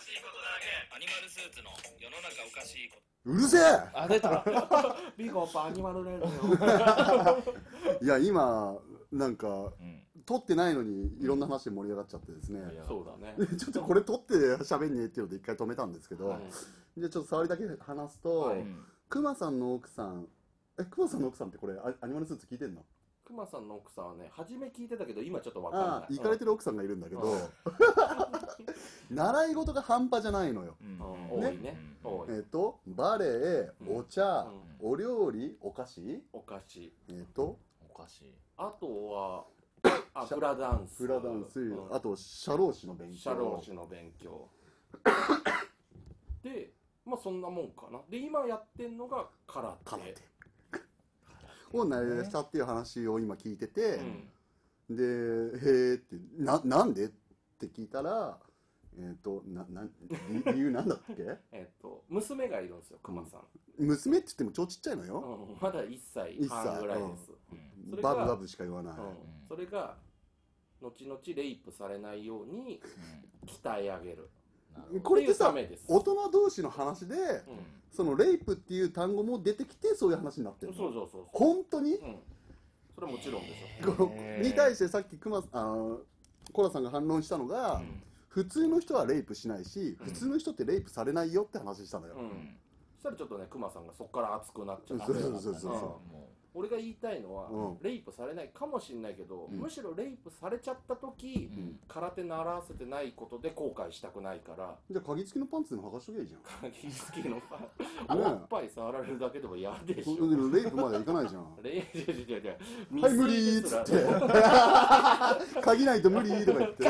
しいことだらけ。アニマルスーツの世の中おかしいこと。うるせえ！あ出た。ビゴパアニマルレールいや今なんかうん。撮ってないのにいろんな話で盛り上がっちゃってですね、いや。そうだね。ちょっとこれ撮って喋んねえっていうので一回止めたんですけど、はい。でちょっと触りだけ話すと、はい。うんクマさんの奥さんえクマさんの奥さんってこれアアニマルスーツ聞いてんの？クマさんの奥さんはね初め聞いてたけど今ちょっとわかんあない。あ行かれてる奥さんがいるんだけど、うん。習い事が半端じゃないのよ。多いね。えっ、とバレエお茶、うん。お料理お菓子。お菓子。えっ、とおかしいあとはあフラダンス。フラダンス、うん。あと社労士の勉強。社労士の勉強。でまあそんなもんかな。で今やってんのが空手。空手を慣れしたっていう話を今聞いてて、うん。でへえってななんでって聞いたらえっ、となな理理由なんだっけ？えっと娘がいるんですよクマさん、娘って言っても超ちっちゃいのよ、うんまだ1歳一歳半ぐらいです、うん。それがバブバブしか言わない、うん。それが後々レイプされないように鍛え上げるこれってさ大人同士の話で、うん。そのレイプっていう単語も出てきてそういう話になってるの。そうそうそう本当に、うん。それはもちろんですよ、に対してさっきクマあーコラさんが反論したのが、うん。普通の人はレイプしないし、うん。普通の人ってレイプされないよって話したのよ、うん。そしたらちょっとねクマさんがそこから熱くなっちゃって。そうそうそうそう俺が言いたいのは、うん。レイプされないかもしれないけど、うん。むしろレイプされちゃった時、うん。空手習わせてないことで後悔したくないからじゃあ鍵付きのパンツでも剥がしとけばいいじゃん。鍵付きのさ おっぱい触られるだけでも嫌でしそょれでレイプまではいかないじゃん。レイプ違う違う違う。はい無理ーっつって。鍵ないと無理とか言って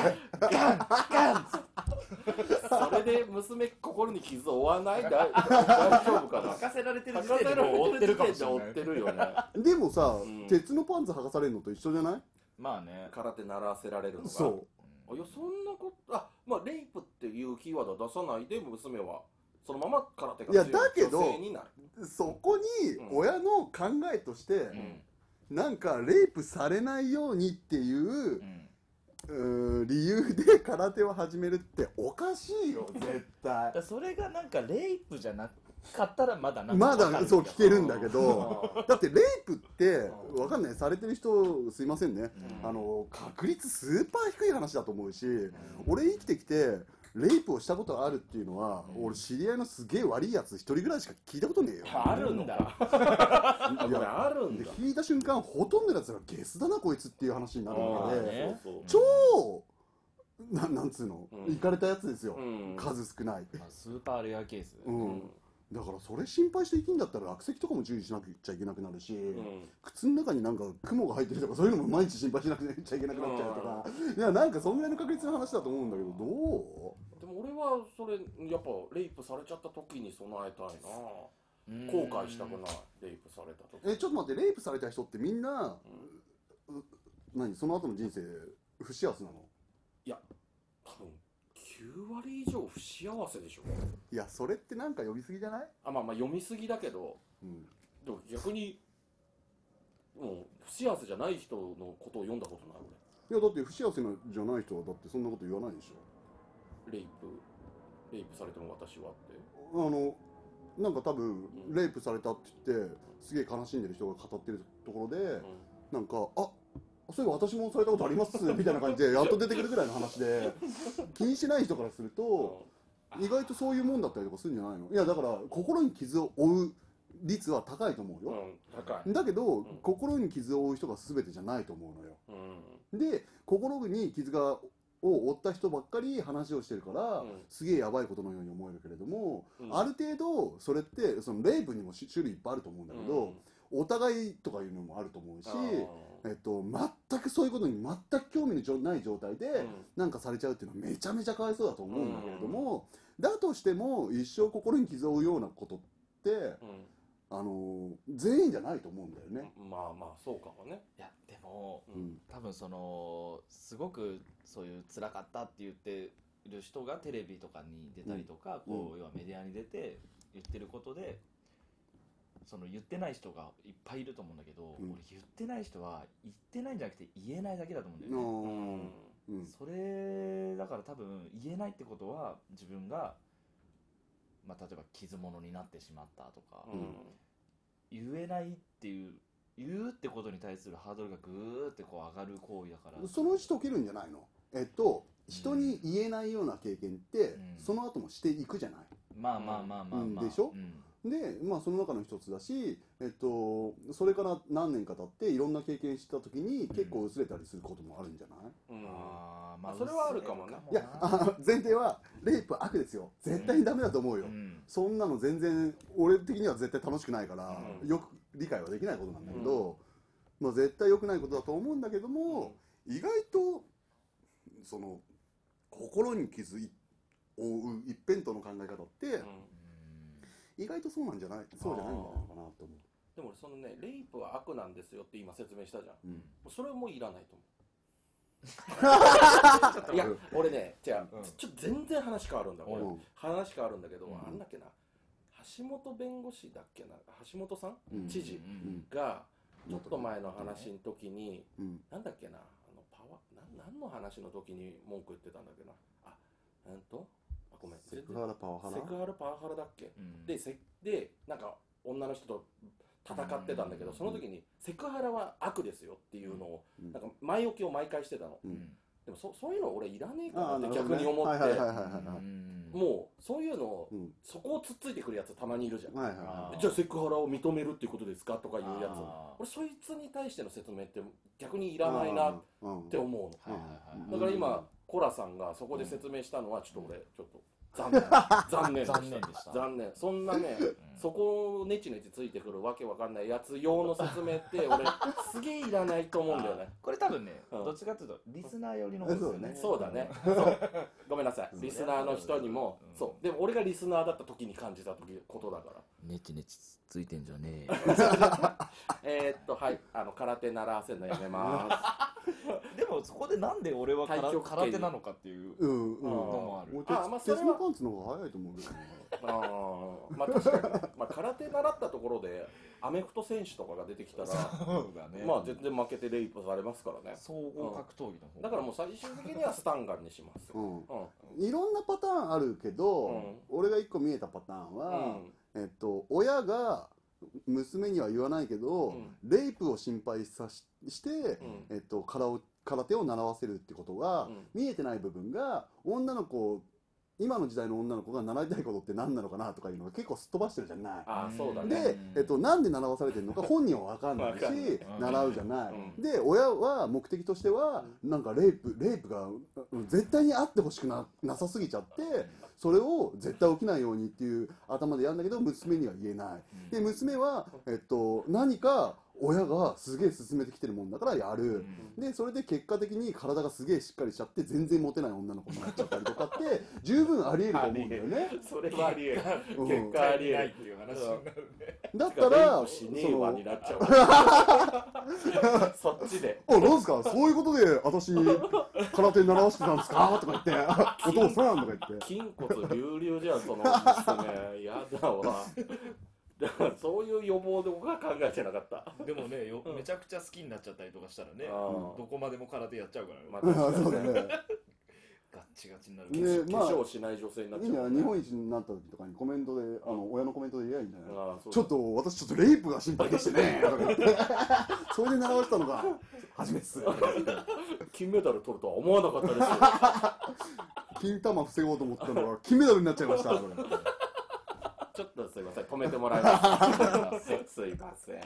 それで娘心に傷を負わないだ 大丈夫かな。任せられてる時点でもう追ってるかもしれないってるよね。でもさ、ん。鉄のパンツ剥がされるのと一緒じゃない？まあね。空手習わせられるのが。そあいやそんなことあまあレイプっていうキーワードは出さないで娘は。そのまま空手がいや強いだけど女性になる。うそこにうん親の考えとして、うん。なんかレイプされないようにっていうう、んうー理由で空手を始めるっておかしいよ 絶対。だそれがなんかレイプじゃなかったらまだなんかまだそう聞けるんだけどうん。だってレイプってうんわかんないされてる人すいませんね、うん。あの確率スーパー低い話だと思うし、俺生きてきてレイプをしたことがあるっていうのは、うん。俺知り合いのすげえ悪いやつ一人ぐらいしか聞いたことねえよ。あるのかいこれあるんだ。で聞いた瞬間ほとんどのやつがゲスだなこいつっていう話になるので、ね。超ななんつうの、うん。いかれたやつですよ、うん。数少ない、まあスーパーレアケース。うん。うんだからそれ心配して生きんだったら落石とかも注意しなくちゃいけなくなるし、うん。靴の中になんか雲が入ってるとかそういうのも毎日心配しなくちゃいけなくなっちゃうとか、いやなんかそんぐらいの確率の話だと思うんだけどどでも俺はそれやっぱレイプされちゃった時に備えたいな。うん後悔したくないレイプされた時。うえちょっと待ってレイプされた人ってみんな、う何？その後の人生不幸せなの？いや多分9割以上不幸せでしょ。いやそれってなんか呼びすぎじゃない、あまあまあ読みすぎだけどうん、でも逆にもう不幸せじゃない人のことを読んだことないいやだって不幸せなじゃない人はだってそんなこと言わないでしょ。俺レイプレイプされても私はって。あのなんか多分うん。レイプされたって言ってすげえ悲しんでる人が語ってるところで、なんかあそういえば私もされたことあります みたいな感じでやっと出てくるぐらいの話で気にしない人からすると意外とそういうもんだったりとかするんじゃないの？いやだから心に傷を負う率は高いと思うよ、だけど、ん。心に傷を負う人が全てじゃないと思うのよ。うん。で心に傷がを負った人ばっかり話をしてるから、うん。すげえやばいことのように思えるけれども、うん。ある程度それってそのレイプにもし種類いっぱいあると思うんだけど、お互いとかいうのもあると思うし、えっと、全くそういうことに全く興味のない状態で、なんかされちゃうっていうのはめちゃめちゃかわいそうだと思うんだけれども、だとしても一生心に傷を負うようなことって、うん。あの全員じゃないと思うんだよね。うんまあまあそうかもね。いやでもううんん。多分そのすごくそういう辛かったって言ってる人がテレビとかに出たりとか、うん。こう要はメディアに出て言ってることでその言ってない人がいっぱいいると思うんだけど、うん。俺言ってない人は言ってないんじゃなくて言えないだけだと思うんだよね、うんうん。うん。それだから多分言えないってことは自分が、まあ、例えば傷物になってしまったとか、うん。言えないっていう言うってことに対するハードルがぐーってこう上がる行為だから。そのうち解けるんじゃないの？えっと人に言えないような経験って、うん。その後もしていくじゃない？まあまあまあまあでしょ？うん。でまあその中の一つだし、えっと、それから何年か経っていろんな経験した時に結構薄れたりすることもあるんじゃない、うん。あーまあそれはあるかもね。いやあ前提はレイプは悪ですよ。絶対にダメだと思うよ、うん。そんなの全然俺的には絶対楽しくないから、うん。よく理解はできないことなんだけど、まあ、絶対良くないことだと思うんだけども、意外とその心に傷い負う一辺倒の考え方って、うん。意外とそうなんじゃないそうじゃないんじゃないのかなと思でも俺そのねレイプは悪なんですよって今説明したじゃん。う、うん。もうそれもいらないと思う。いや俺ね違う、うん。ちょっと全然話変わるんだ俺、うん。話変わるんだけど、うん。あんだっけな。橋本弁護士だっけな。橋本さん、うん。知事うん。がちょっと前の話の時に、うん。なんだっけな何の話の時に文句言ってたんだっけな。あうんと？あごめん。セクハラパワハラ？セクハラパワハラだっけ？うん。でせでなんか女の人と戦ってたんだけど、うん。その時にセクハラは悪ですよっていうのを、うん。なんか前置きを毎回してたの。ううんんでもそそういうの俺いらねえかなって逆に思って、もうそういうのを、うん。そこをつっついてくるやつたまにいるじゃん、はいはいあはーじゃあセクハラを認めるっていうことですかとかいうやつ。俺そいつに対しての説明って逆にいらないなっうんて思うのだから今、コラさんがそこで説明したのはちょっと俺ちょっと残念。残念。残念でした。残念。そんなねうん。そこをネチネチついてくるわけわかんないやつ用の説明って俺すげえいらないと思うんだよね。これ多分ね、うん。どっちかっていうとリスナー寄りの方ですよね。そうだね。そう。ごめんなさい。うんリスナーの人にも。うん。そう。でも俺がリスナーだった時に感じた時ことだからネチネチついてんじゃねえ ーっとはいあの空手習わせるのやめまえ でもそこでなんで俺は空太極拳。空手なのかっていううんうん。のもある。俺あまあそれは鉄のパンツの方が早いと思うけどね。す あーまあ確かに。ね、まあ、空手習ったところでアメフト選手とかが出てきたらそうだね。まあ全然負けてレイプされますからね。総合格闘技の方だからもう最終的にはスタンガンにします。うん。うん。いろんなパターンあるけど、うん。俺が一個見えたパターンうは、んえっと、親が娘には言わないけど、うん。レイプを心配さしして、うん。えっと、空を空手を習わせるってことが、うん。見えてない部分が女の子今の時代の女の子が習いたいことって何なのかなとかいうのが結構すっ飛ばしてるじゃない。ああそうだね。で、えっと、なんで習わされてるのか本人は分かんないし習うじゃない、うん。で親は目的としてはなんかレイプレイプがうん絶対にあってほしくななさすぎちゃってそれを絶対起きないようにっていう頭でやるんだけど娘には言えない。で娘は、えっと、何か親がすげえ進めてきてるもんだからやる、でそれで結果的に体がすげえしっかりしちゃって全然モテない女の子になっちゃったりとかって 十分ありえると思うんだよね。それはありえる。うん。結果ありえるっていう話になるね。だったらレイプしねえわになっちゃう。そっちで。あ、なんですか？そういうことで私、空手習わせてたんですか？とか言って、お父さんとか言って。筋骨隆々じゃんその娘。やだわだからそういう予防で僕は考えてなかった。でもねようん。めちゃくちゃ好きになっちゃったりとかしたらねどこまでも空手やっちゃうからね。まああ確かに。ね そうだね。ガッチガチになるねまあ化粧しない女性になっちゃうね。日本一になった時とかにコメントで、あの、親のコメントで言えばいいんじゃないちょっと、私ちょっとレイプが心配でしてね。とか言ってそれで習わせたのが初めてです。金メダル取るとは思わなかったですよ。金玉防ごうと思ったのが金メダルになっちゃいました。ちょっとすい。ません止めてもらいます。すいません。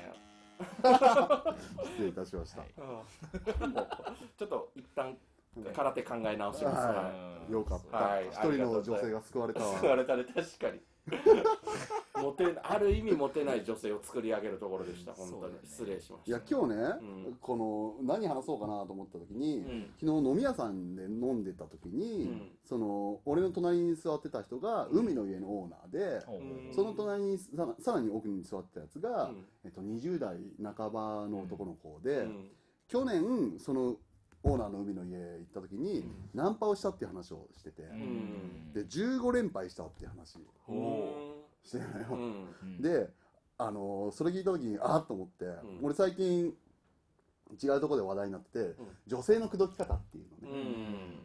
失礼いたしました。ちょっと一旦空手考え直します。ははいよかった。はい。一人の女性が救われたわ。救われたね。確かにモテある意味モテない女性を作り上げるところでした本当に、失礼しました。いや、今日ね、うん。この、何話そうかなと思った時に、うん。昨日飲み屋さんで飲んでた時に、うん。その俺の隣に座ってた人が海の家のオーナーで、ほう。うんその隣にささらに奥に座ってたやつが、うん。えっと、20代半ばの男の子で、うん。去年そのオーナーの海の家行った時に、ナンパをしたっていう話をしてて、うん。で15連敗したっていう話。う。んしてるのよ、であのそれ聞いた時にあっと思って、ん。俺最近違うところで話題になってて、女性の口説き方っていううのね、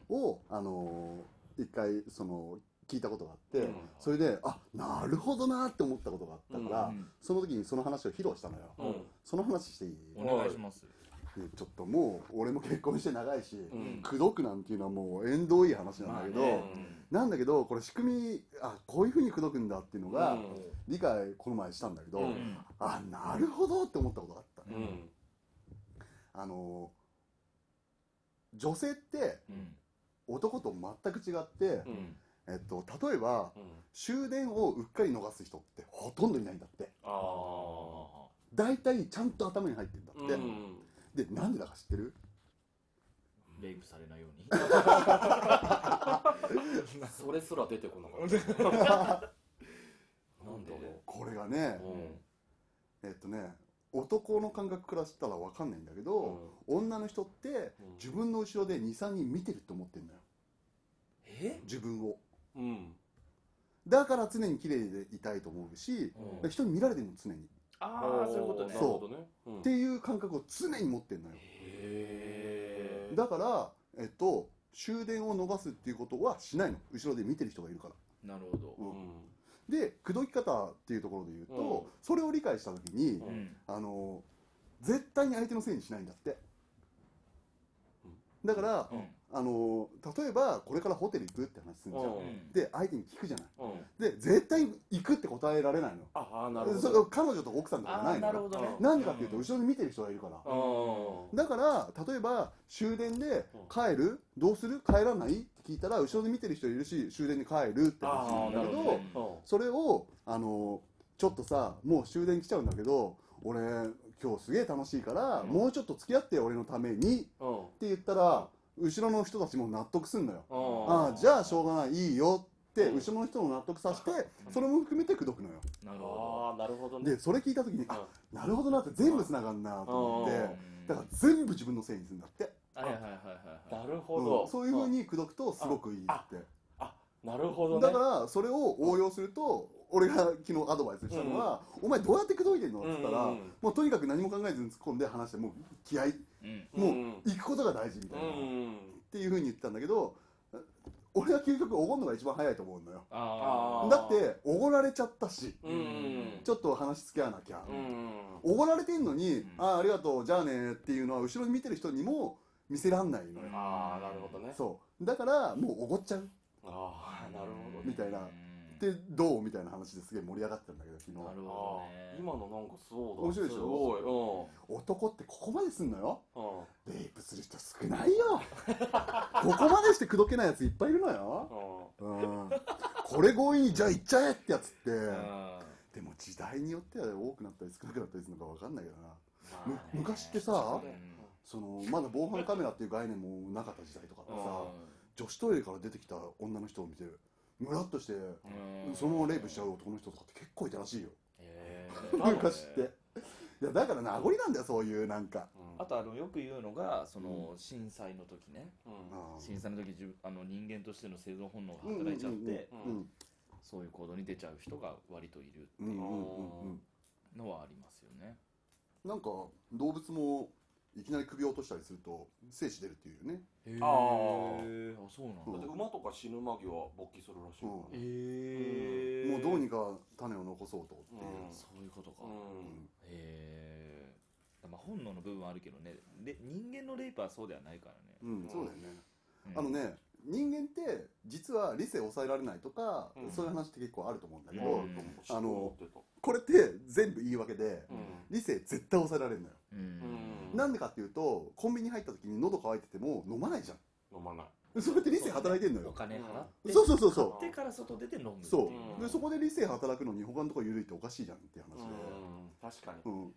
ん。をあのー一回その聞いたことがあって、うん。それであなるほどなって思ったことがあったから、うん。その時にその話を披露したのよ、うん。その話していい、お願いします。でちょっともう俺も結婚して長いし、うん。口説くなんていうのはもう縁遠い話なんだけど、まあね。なんだけどこれ仕組みあこういうふうに口説くんだっていうのが、うん。理解この前したんだけど、うん。うんあなるほどって思ったことがあったね、うん。あの女性ってうん。男と全く違って、うん。えっと、例えばうん終電をうっかり逃す人ってほとんどいないんだってああ大体ちゃんと頭に入ってんだって、うんでなんでだか知ってる？レイプされないように。それすら出てこなかった。なんだろこれがね、うえっとね男の感覚からしたら分かんないんだけど、女の人ってうん。自分の後ろで23人見てるって思ってんだよ。え？自分を。うん。だから常に綺麗でいたいと思うし、うん。人に見られてるの常に、ああそういうことね。なるほどね。うん。っていう感覚を常に持ってんのよ。へえだからえっと終電を逃すっていうことはしないの。後ろで見てる人がいるから。なるほど。うん。で口説き方っていうところで言うと、うん。それを理解した時に、あの絶対に相手のせいにしないんだって。だから、うんあの例えばこれからホテル行くって話するじゃん、うん。で相手に聞くじゃない。うん。で絶対行くって答えられないの。ああなるほど。彼女とか奥さんとかないの。なるほどね。なんでかっていうと後ろに見てる人がいるから、うん。だから例えば終電で帰る？どうする？帰らない？って聞いたら後ろで見てる人いるし終電に帰るって話なんだけどあーなるほそれをあのちょっとさもう終電来ちゃうんだけど俺今日すげえ楽しいから、うん。もうちょっと付き合って俺のために。ってど言ったら後ろの人たちも納得すんのよ、うんああじゃあしょうがないいいよってうん。後ろの人も納得させてうんそれも含めて口説くのよ。なるほああなるほどね。でそれ聞いた時にあなるほどなって全部つながんなと思ってどだから全部自分のせいにするんだって。はいはいはいはいはい。なるほうどん。そういうふうに口説くとすごくいいって。あなるほどね。だからそれを応用すると俺が昨日アドバイスしたのは「お前どうやって口説いてんの?」って言ったらうんうんもうとにかく何も考えずに突っ込んで話してもう気合いうんもううん。行くことが大事みたいな。っうん。ていうふうに言ってたんだけど俺は究極おごるのが一番早いと思うのよ。だっておごられちゃったし。うん。ちょっと話付き合わなきゃ。うん。おごられてんのにん「ああありがとうじゃあね」っていうのは後ろに見てる人にも見せらんないのよ。ああなるほどね。そう。だからもうおごっちゃう。ああなるほどね。みたいなうんでどうみたいな話ですげえ盛り上がってたんだけど昨日。なるあほどーね。今のなんかそうだ。面白いでしょ？すご男ってここまですんのよ。いうん。うんレイプする人少ないよ。ここまでして口説けないやついっぱいいるのよ、うん、これ強引にじゃあ行っちゃえってやつって。あでも時代によっては多くなったり少なくなったりするのか分かんないけどな。ーむ昔ってさうんそのまだ防犯カメラっていう概念もなかった時代とかってさう女子トイレから出てきた女の人を見てムラっとしてん。そのままレイプしちゃう男の人とかって結構いたらしいよ。へー。昔って。いやだから名残なんだよそういうなんか。あとあのよく言うのがその震災の時ね。うん。震災の時自分あの人間としての生存本能が働いちゃってうんうんそういう行動に出ちゃう人が割といるうんうんうんうん。のはありますよね。なんか動物もいきなり首を落としたりすると精子出るっていうよね。へあー。あそうなんだ。だって馬とか死ぬ間際勃起するらしいからねへえもうどうにか種を残そうとっていう、うん。そういうことか。うん。へえまあ本能の部分はあるけどね。で人間のレイプはそうではないからね。うんそうだよね、うん。あのね人間って実は理性を抑えられないとか、うん。そういう話って結構あると思うんだけど、うん。あのこれって全部言い訳で、うん。理性絶対抑えられるのよ、うん。うんなんでかっていうとコンビニ入った時に喉乾いてても飲まないじゃ飲まない。んそれって理性働いてんのおよ金払ってそうそうそうそう。買ってから外出て飲む。そう、うん。でそこで理性働くのに他のとこ緩いっておかしいじゃんっていう話で、うん。確かに。うん。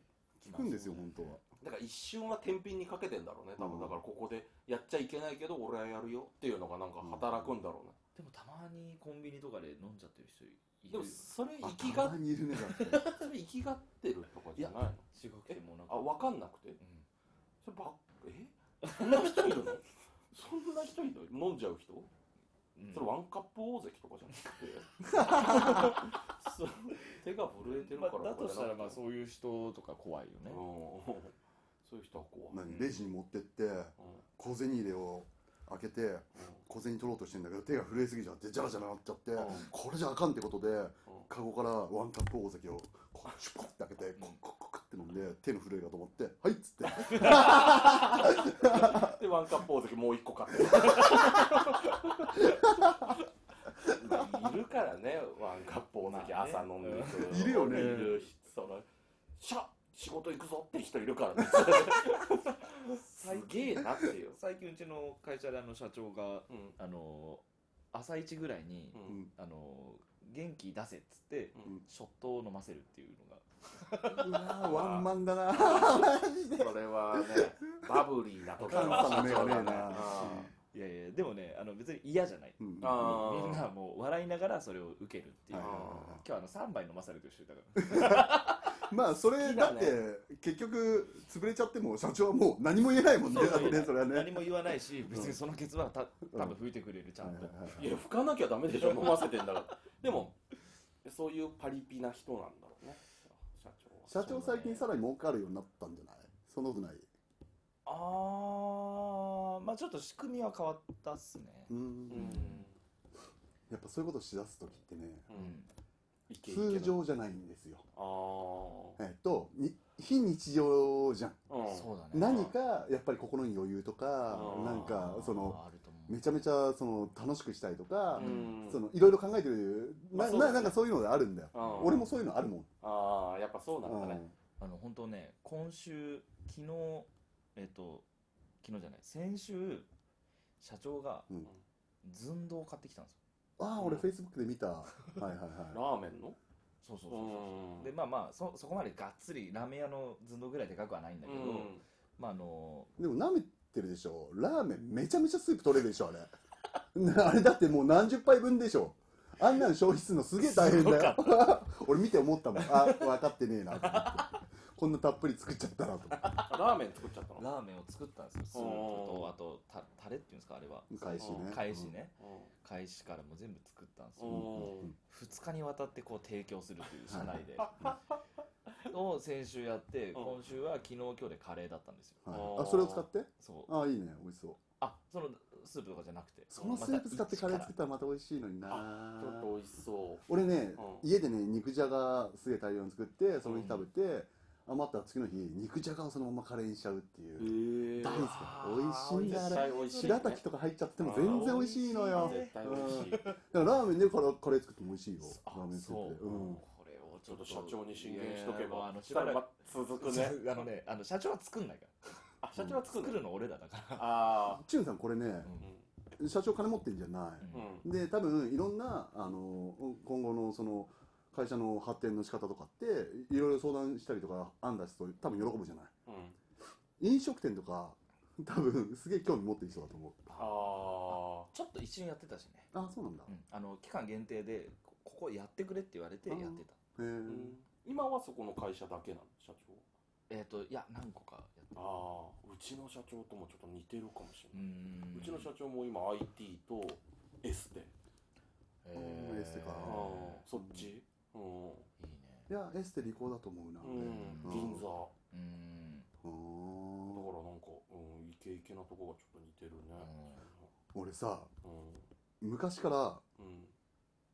聞くんですよ本当はだから一瞬は天秤にかけてんだろうね。多うん。分だからここでやっちゃいけないけど俺はやるよっていうのがなんか働くんだろうね。でもたまにコンビニとかで飲んじゃってる人いるでもよそれあ生きがたまにいるねだってそれ生きがってるとかじゃないの？違くてもなんか。あ分かんなくて？うん。そればえ？そんな人いるの？そんな人いるの？飲んじゃう人？うん。それワンカップ大関とかじゃなくて？手が震えてるからまあだとしたらまあうそういう人とか怖いよね。んそういう人は怖い、何レジに持ってって小銭入れを開けて小銭取ろうとしてんだけど手が震えすぎちゃってジャラジャラなっちゃって、うん。これじゃあかんってことでうん。カゴからワンカップ大関をこうシュポッて開けてコッコッコッって飲んで手の震えが止まって「はい」っつって。でワンカップ大関もう一個買って。まあいるからねワンカップ大関朝飲んでいく、いるよね。いるその。しゃ仕事行くぞって人いるからね。すげえなっていう、最近うちの会社であの社長がうん。あの朝一ぐらいに、うん。うんあの元気出せっつって、うん。ショットを飲ませるっていうのが。うわー ワンマンだな。それはねバブリーな時関西の目がねえないやいやでもねあの別に嫌じゃない。うん。みんなもう笑いながらそれを受けるっていう、今日あの3杯飲まされてる人いたからまあそれだって結局潰れちゃっても社長はもう何も言えないもんね。だってねそれはね。何も言わないし別にそのケツはた多分拭いてくれるちゃんと、はいや吹かなきゃダメでしょ。飲ませてんだから。でもそういうパリピな人なんだろうね。社長は。社長最近さらに儲かるようになったんじゃない？そんなことない。あーまあちょっと仕組みは変わったっすね。ううん。んやっぱそういうことしだす時ってねううん通常じゃないんですよ。あえっとに非日常じゃん。あうんそうだね。何かやっぱり心に余裕とかうんなんかそのめちゃめちゃその楽しくしたいとかうん。そのいろいろ考えてるなななんかそういうのであるんだよ。うん俺もそういうのあるもん。ああやっぱそうなんだね。あの本当ね今週昨日えっ、と昨日じゃない先週社長がうん。寸胴を買ってきたんですよああ俺フェイスブックで見た。はいはいはい。ラーメンの？そうそううそうそう、ん。でまあまあそそこまでがっつりラーメン屋の寸胴ぐらいでかくはないんだけど、うん。まああのでも舐めてるでしょ。ラーメンめちゃめちゃスープ取れるでしょあれ。あれだってもう何十杯分でしょ。あんなの消費するのすげえ大変だよ。俺見て思ったもん。あ分かってねえなと思ってこんなたっぷり作っちゃったなと。ラーメン作っちゃったの？ラーメンを作ったんですよ。スープとあとたタレっていうんですかあれは。返しね。返しね。う返しからも全部作ったんですんよ。うん。2日にわたってこう提供するという社内で。を先週やってうん。今週は昨日今日でカレーだったんですよ。はい、あそれを使って？そう。ああいいね美味しそう。あそのスープとかじゃなくて。そのスープ使ってカレー作っまたらまた美味しいのにな。ちょっと美味しそう。俺ね、うん。家でね肉じゃがすげえ大量に作ってその日食べて、余ったら次の日肉じゃがをそのままカレーにしちゃうっていう、大好き。美味しいんだあれ白滝とか入っちゃっても全然美味しいのよ。絶対美味しい。だからラーメンでカレーカレー作っても美味しいよ。あラーメン作そう、って。う。ん。これをちょっと社長に進言しとけば。あのしば。らくま続くね。あのねあの社長は作んないかあ社長はら作る作るの俺らだから。あチュンさんこれねう社長金持ってんじゃない、で多分いろんなあの今後のその会社の発展の仕方とかっていろいろ相談したりとか案出すと多分喜ぶじゃない。うん。飲食店とか多分すげえ興味持ってる人だと思う。あ。ちょっと一瞬やってたしね、あそうなんだ、うん。あの期間限定でこここやってくれって言われてやってた。へえ。あ、うん。今はそこの会社だけなの社長？えっ、といや何個かやってた。ああうちの社長ともちょっと似てるかもしれうない、ん。うちの社長も今 IT とエステ。えうんエステか。ああそっち？うん、いいね。いやエステ利口だと思うな、うん、うん。銀座。だかうん。うーんらなんか、うん、イケイケなとこがちょっと似てるね。俺さう昔からん。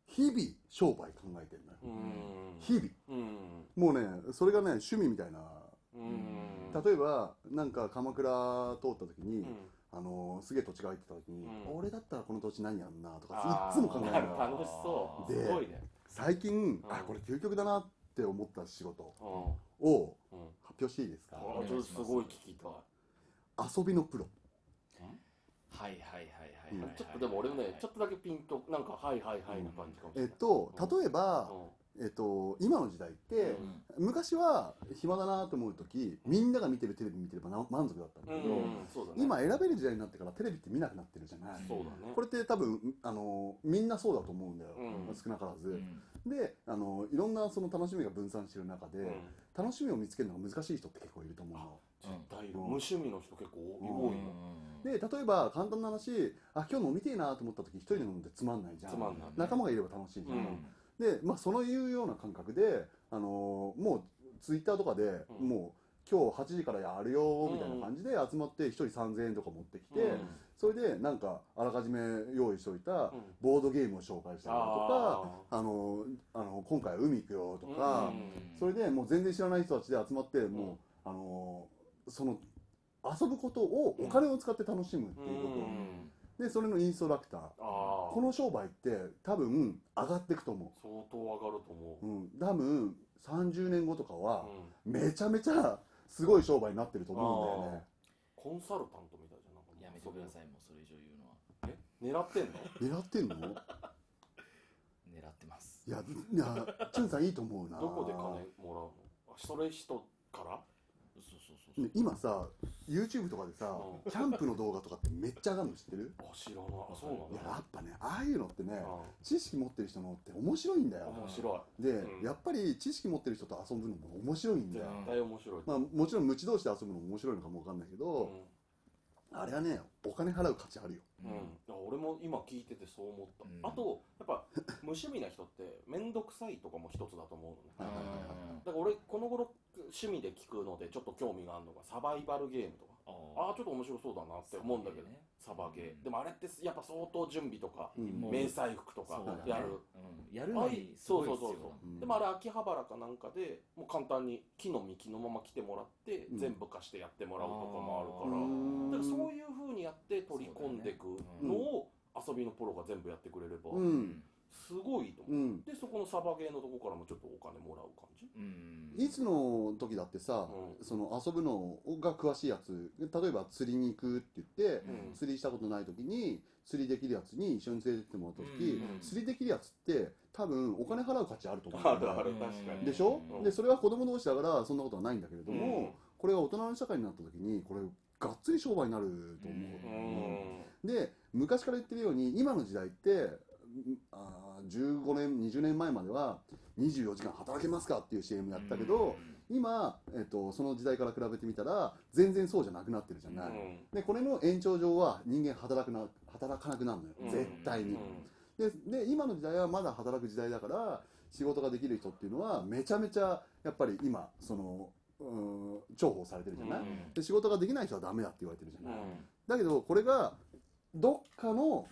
日々商売考えてんのよ、うん。日々。うん。もうねそれがね趣味みたいな。うん。例えばなんか鎌倉通った時に、うん。あのすげえ土地が入ってた時に、うん。俺だったらこの土地何やるなとかいっつも考えるのよ。楽しそう。ですごいね最近、うん。あこれ究極だなって思った仕事うん。をうん。発表していいですか？あお願いしますちょっとすごい聞きたい。遊びのプロ。はいはいはいはいはいはいちょっとでも俺もねちょっとだけピンとなんかはいはいはいな感じかもしれない。えっとうん例えば、えっと、今の時代って、昔は暇だなと思う時みんなが見てるテレビ見てればな満足だったんだけど、今選べる時代になってからテレビって見なくなってるじゃない、これって多分あのみんなそうだと思うんだよ、うん。少なからず、うん。であのいろんなその楽しみが分散してる中で、うん。楽しみを見つけるのが難しい人って結構いると思うの。絶対無趣味の人結構うん多いよで例えば簡単な話あ今日飲みてえなと思った時一人で飲んでつまんないじゃん。つまんない仲間がいれば楽しいじゃんでまあそういうような感覚で、あのもうツイッターとかで、うん。もう今日8時からやるよみたいな感じで集まって1人3000円とか持ってきて、うん。それでなんかあらかじめ用意しておいたうん。ボードゲームを紹介したりだとか、ああのあの今回は海行くよとーか、うん。それでもう全然知らない人たちで集まってもう、あのその遊ぶことをお金を使って楽しむっていうこと、うんでそれのインストラクター。この商売って多分上がっていくと思相当上がると思う、うん、多分30年後とかはう、うん。めちゃめちゃすごい商売になってると思うんだよね。コンサルタントみたいじゃん。なんかやめてくださいもうそれ以上言うのは。え？狙ってんの？狙ってんの？狙ってます。いやいやチュンさんいいと思うな。どこで金もらうの？あそれ人から？今さ YouTube とかでさ、うキャンプの動画とかってめっちゃ上がるの知ってる？あ知らない。あそうなんいやだ。やっぱねああいうのってねあ知識持ってる人のって面白いんだよ。面白で、うん。やっぱり知識持ってる人と遊ぶのも面白いんい絶だよ、対面白い。まあ、もちろん無知同士で遊ぶのも面白いのかもわかんないけど、あれはねお金払う価値あるよ。うん、うん、だから俺も今聞いててそう思った、うん。あとやっぱ無趣味な人って面倒くさいとかも一つだと思うのね。だから俺この頃趣味で聞くのでちょっと興味があるのがサバイバルゲームとかああちょっと面白そうだなって思うんだけどね。サバゲー、うん。でもあれってやっぱ相当準備とか、迷彩服とかやる、うん。やるのにすごい必要だもん。うん。でもあれ秋葉原かなんかでもう簡単に木の幹のまま来てもらって、うん。全部貸してやってもらうとかもあるから、うんだからそういうふうにやって取り込んでいくのを遊びのプロが全部やってくれれば、うんすごいと思う、うん。でそこのサバゲーのとこからもちょっとお金もらう感じ？うん。いつの時だってさ、うん。その遊ぶのが詳しいやつ例えば釣りに行くって言って、うん。釣りしたことない時に釣りできるやつに一緒に連れてってもらった時、うん。釣りできるやつって多分お金払う価値あると思う。んだよねあるある確かに。でしょ、うん。でそれは子供同士だからそんなことはないんだけれども、うん。これが大人の社会になった時にこれがっつり商売になると思う、うん。で昔から言ってるように今の時代ってんあー15年20年前までは24時間働けますかっていう CM やったけど、今、えっと、その時代から比べてみたら全然そうじゃなくなってるじゃない、でこれの延長上は人間働くな働かなくなるのよ、うん。絶対に、でで今の時代はまだ働く時代だから仕事ができる人っていうのはめちゃめちゃやっぱり今そのうん重宝されてるじゃない、うん。で仕事ができない人はダメだって言われてるじゃうん。ない、だけどこれがどっかの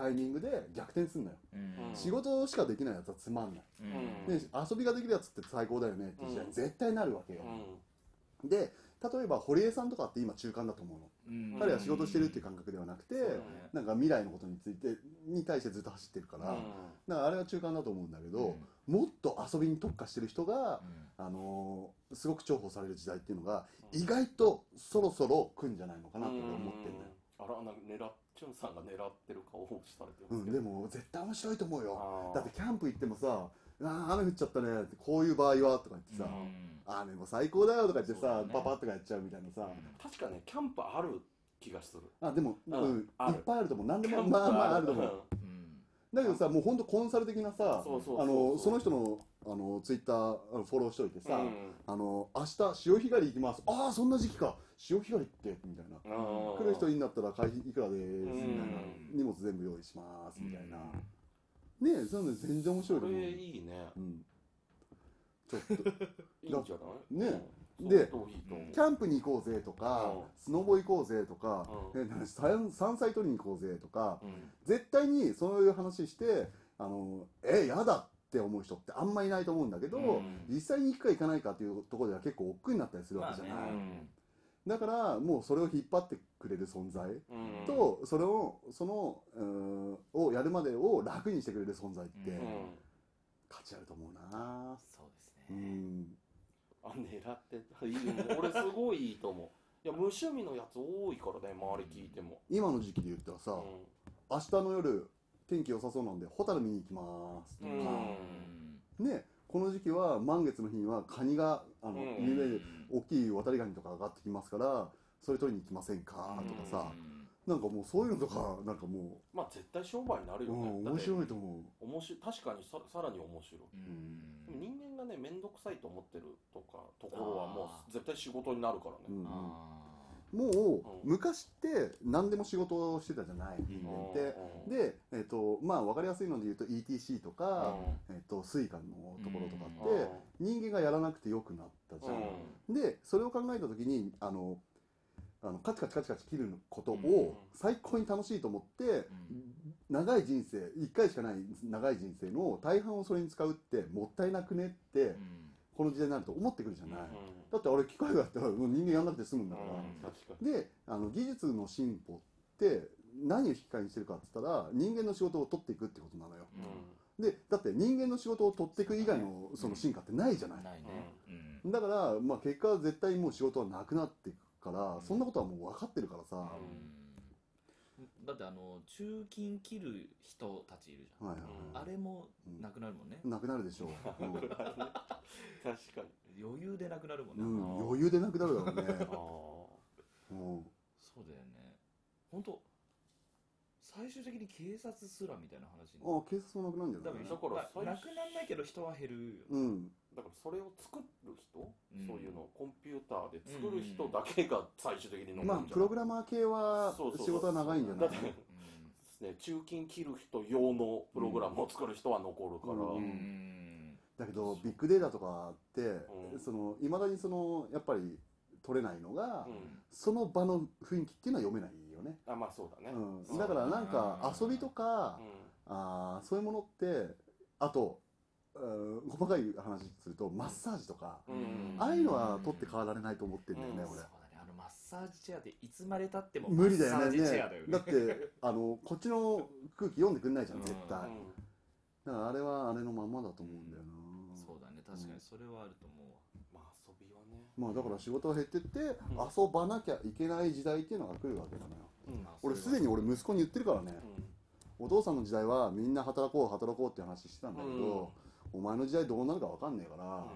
タイミングで逆転するのよ、うん。仕事しかできないやつはつまんない、うん。で遊びができるやつって最高だよね。って時代うん絶対なるわけよ、うで例えば堀江さんとかって今中間だと思うの、うん。彼は仕事してるっていう感覚ではなくて、ね。なんか未来のことについてに対してずっと走ってるから、だからあれは中間だと思うんだけど、もっと遊びに特化してる人が、あのーすごく重宝される時代っていうのが意外とそろそろ来るんじゃないのかなって思ってんだよ、あらな狙っチュンさんが狙ってる顔をされてうん、ますけど、でも絶対面白いと思うよ。だってキャンプ行ってもさ「あー雨降っちゃったね」ってこういう場合は？とか言ってさうん「雨も最高だよ」とか言ってさ、ね。パパッとかやっちゃうみたいなさ、確かねキャンプある気がする。あでも、ううん。いっぱいあると思う。何でもまあまああると思う、うんだけどさもう本当コンサル的なさそのその人のあのツイッターフォローしといてさ、うん。あの明日潮干狩り行きます。ああそんな時期か。潮干狩りってみたいな。うん。来る人いいんだったら会費いくらですみたいな。うん。荷物全部用意しますみたいな。ねえそういうの全然面白いそと思う。れいいね。うん。ちょっと。いいんじゃない？ねうんでキャンプに行こうぜとかうん。スノボ行こうぜとかうん。山山菜取りに行こうぜとかうん。絶対にそういう話してあのえやだって思う人ってあんまいないと思うんだけど、うん。実際に行くか行かないかっていうところでは結構億劫になったりするわけじゃない、だからもうそれを引っ張ってくれる存在うん。と、それをそのうーんをやるまでを楽にしてくれる存在ってうん。価値あると思うな。そうですうねんあ狙ってたいいよ俺すごいいいと思う。いや無趣味のやつ多いからね周り聞いても、今の時期で言ったらさ、う明日の夜天気良さそうなんでホタル見に行きます。とか、うん。ねこの時期は満月の日にはカニがあの、うで大きい渡りガニとか上がってきますからそれ取りに行きませんか？とかさ、なんかもうそういうのとかなんかもまあ絶対商売になるう、よね、うん、面だって白いと思う。面白い確かにささらに面白い。うん。でも人間がね面倒くさいと思ってるとかところはもう絶対仕事になるからね、うんうん。あもう昔って何でも仕事をしてたじゃない。人間ってで、えっとまあ、分かりやすいので言うと ETC とか、えっと、 Suica のところとかって人間がやらなくてよくなったじゃん、でそれを考えた時にあのあのカチカチカチカチ切ることを最高に楽しいと思って、長い人生1回しかない長い人生の大半をそれに使うってもったいなくねって、うん。この時代になると思ってくるじゃない、だってあれ機械があったらもう人間やんなくて済むんだから、であの技術の進歩って何を引き換えにしてるかって言ったら人間の仕事を取っていくってことなのよ。でだって人間の仕事を取っていく以外のその進化ってないじゃない、ないね。うん。だから、まあ、結果は絶対もう仕事はなくなっていくから、そんなことはもう分かってるからさ、うん。だってあの中金切る人たちいるじゃん。はいはいあれもなくなるもんね。なくなるでしょう、う ん確かに。余裕でなくなるもんね。うん、余裕でなくなるだろうね、あー。うん。そうだよね。本当最終的に警察すらみたいな話にああ警察もなくなるんじゃ多分ない？だからなくなんないけど人は減るようんだからそれを作る人、うん。そういうのをコンピューターで作る人だけが最終的に残るんじゃない？まあプログラマー系はそうそうそう。仕事は長いんじゃない？だってね、中金切る人用のプログラムを作る人は残るから、うん。うん。だけどビッグデータとかっていまだにそのやっぱり取れないのが、うん。その場の雰囲気っていうのは読めないよね、あまあそうだね、うん、だからなんか遊びとか、あーそういうものってあと、うん細かい話するとマッサージとか、うん。うんああいうのは取って変わられないと思ってるんだよね、うん。そうだね。あのマッサージチェアでいつまでたっても俺無理だよマッサーねジチェアだよね。だってあのこっちの空気読んでくんないじゃん絶対、うん。だからあれはあれのまんまだと思うんだよな、そうだね。確かにそれはあると思うわ。まあ遊びはね、まあだから仕事が減ってって、遊ばなきゃいけない時代っていうのが来るわけだのよ。うん。まあ俺すでに俺息子に言ってるからね、お父さんの時代はみんな働こう働こうって話してたんだけど、お前の時代どうなるか分かんねえから、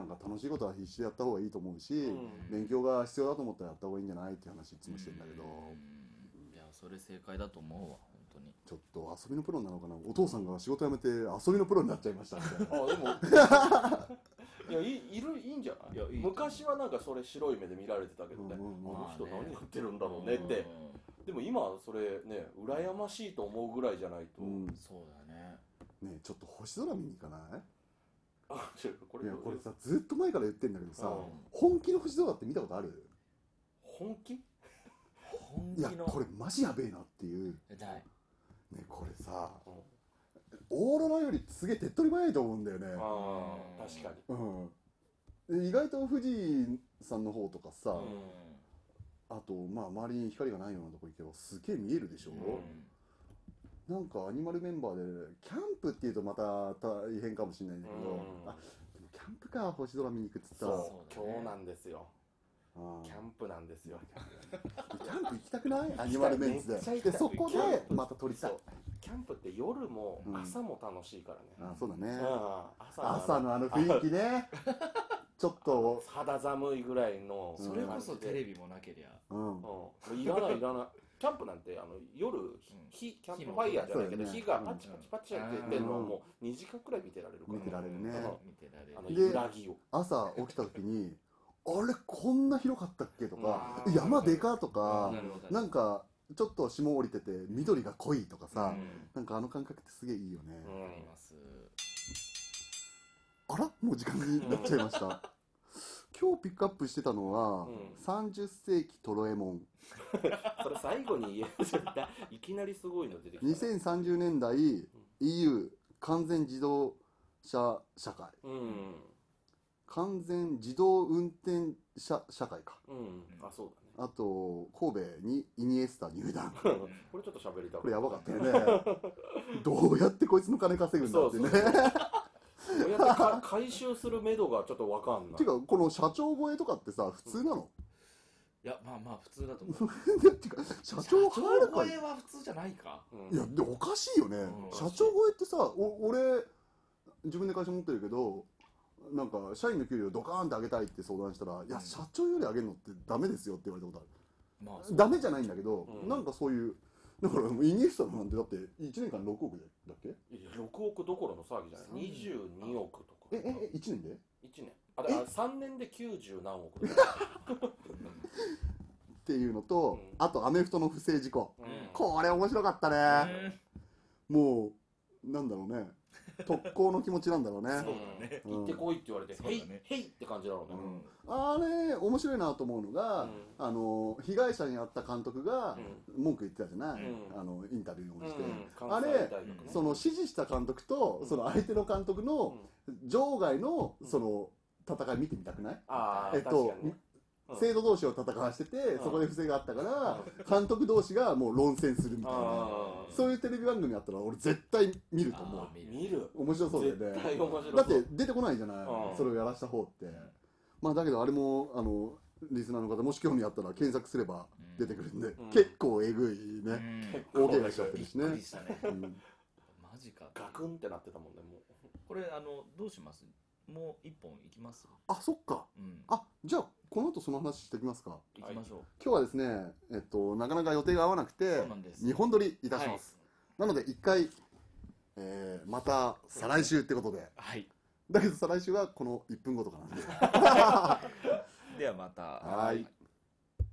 なんか楽しいことは必死でやった方がいいと思うし、うん。勉強が必要だと思ったらやった方がいいんじゃないって話いつもしてんだけど、うん。いやそれ正解だと思うわ本当に。ちょっと遊びのプロなのかな？お父さんが仕事辞めて遊びのプロになっちゃいましたみたいな。あでも。いやいいるいいんじゃない？いやいい。昔はなんかそれ白い目で見られてたけどね、うんうんうん。あの人何やってるんだろうねって、でも今それね羨ましいと思うぐらいじゃないと、うんねそうだねえちょっと星空見に行かない？あ違うこれいやこれさずっと前から言ってんだけどさ、うん。本気の星空って見たことある？本気？いや本気の。これマジやべえなっていう。ない。ねこれさうん。オーロラよりすげえ手っ取り早いと思うんだよね。ああ確かに。うん。で意外と富士山の方とかさ、うん。あとまあ周りに光がないようなとこ行けばすげえ見えるでしょ、なんかアニマルメンバーでキャンプっていうとまた大変かもしれないんだけど、うん。あでもキャンプか星空見に行くっつったら。そう今日なんですよ。キャンプなんですよ。キャンプ。行きたくない？アニマルメンツめっちゃ行きたい。ででそこでまた撮りたい。そう。キャンプって夜もうん。朝も楽しいからね、あそうだね、うん。朝朝のあの雰囲気ね。ちょっと。肌寒いぐらいのそれこそテレビもなけりゃ。うん。うん、もういらないいらないキャンプなんてあの夜、火キャンプファイヤーじゃないけど、火がパチパチパチやって出るのをもう2時間くらい見てられるから、見てられるね。うん。見てられあの揺らぎを朝起きた時に あれこんな広かったっけとかうん。山でかとかなんかちょっと霜降りてて緑が濃いとかさ、うん。なんかあの感覚ってすげえいいよね、うん。あります。あら？もう時間になっちゃいました。今日ピックアップしてたのは、うん。30世紀トロエモン それ最後に言えるいきなりすごいの出てきた。ね、2030年代 EU 完全自動車社会。うん。完全自動運転車社会か。うん。あそうあと神戸にイニエスタ入団。だ ねこれちょっと喋りたいこれやばかったよね。どうやってこいつの金稼ぐんだってね。そうやってか回収する目処がちょっとわかんない。ていうかこの社長超えとかってさ普通なの、いやまあまあ普通だと思う。ってか社長入るか超えは普通じゃないか。うん。いやでおかしいよね、うん。社長超えってさお俺自分で会社持ってるけどなんか社員の給料ドカーンって上げたいって相談したら「いや社長より上げるのってダメですよ」って言われたことあまあるダメじゃないんだけど、うん。なんかそういうだからイニエスタなんてだって1年間6億だっけ？いや6億どころの騒ぎじゃない。22億とか。えええ1年で？1年あれあ3年で90何億。だっっていうのと、うん。あとアメフトの不正事故。うん。これ面白かったね、もうなんだろうね。特攻の気持ちなんだろうね。そうだね。うん。行ってこいって言われて、へいね。へいって感じだろうね。あれ面白いなと思うのが、うん。あの被害者に会った監督がうん。文句言ってたじゃない、うん。あのインタビューに応じて、うん。あれその指示した監督と、うん。その相手の監督の場外のその戦い見てみたくない、ああ、えっと確かにね。うん。生徒同士を戦わせてて、うん。そこで不正があったから、監督同士がもう論戦するみたいな、あーそういうテレビ番組あったら俺絶対見ると思う。あー見る？面白そうだよ絶ね対面白そう。だって出てこないじゃない、うん。それをやらした方って。まあだけどあれもあのリスナーの方もし興味あったら検索すれば出てくるんで、ん。結構えぐいね、うん。大怪我しちゃってびっるしね。くりしたね。うん。マジか。ガクンってなってたもんね、もこれあのどうします？もう一本いきます？あそっか。うん。あじゃあこの後その話していきますか。行きましょう。今日はですねえっとなかなか予定が合わなくてそうなんです。2本撮りいたします、なので1回、えーまた再来週ってことで。はい。だけど再来週はこの1分後とかなんで。ではまた。はい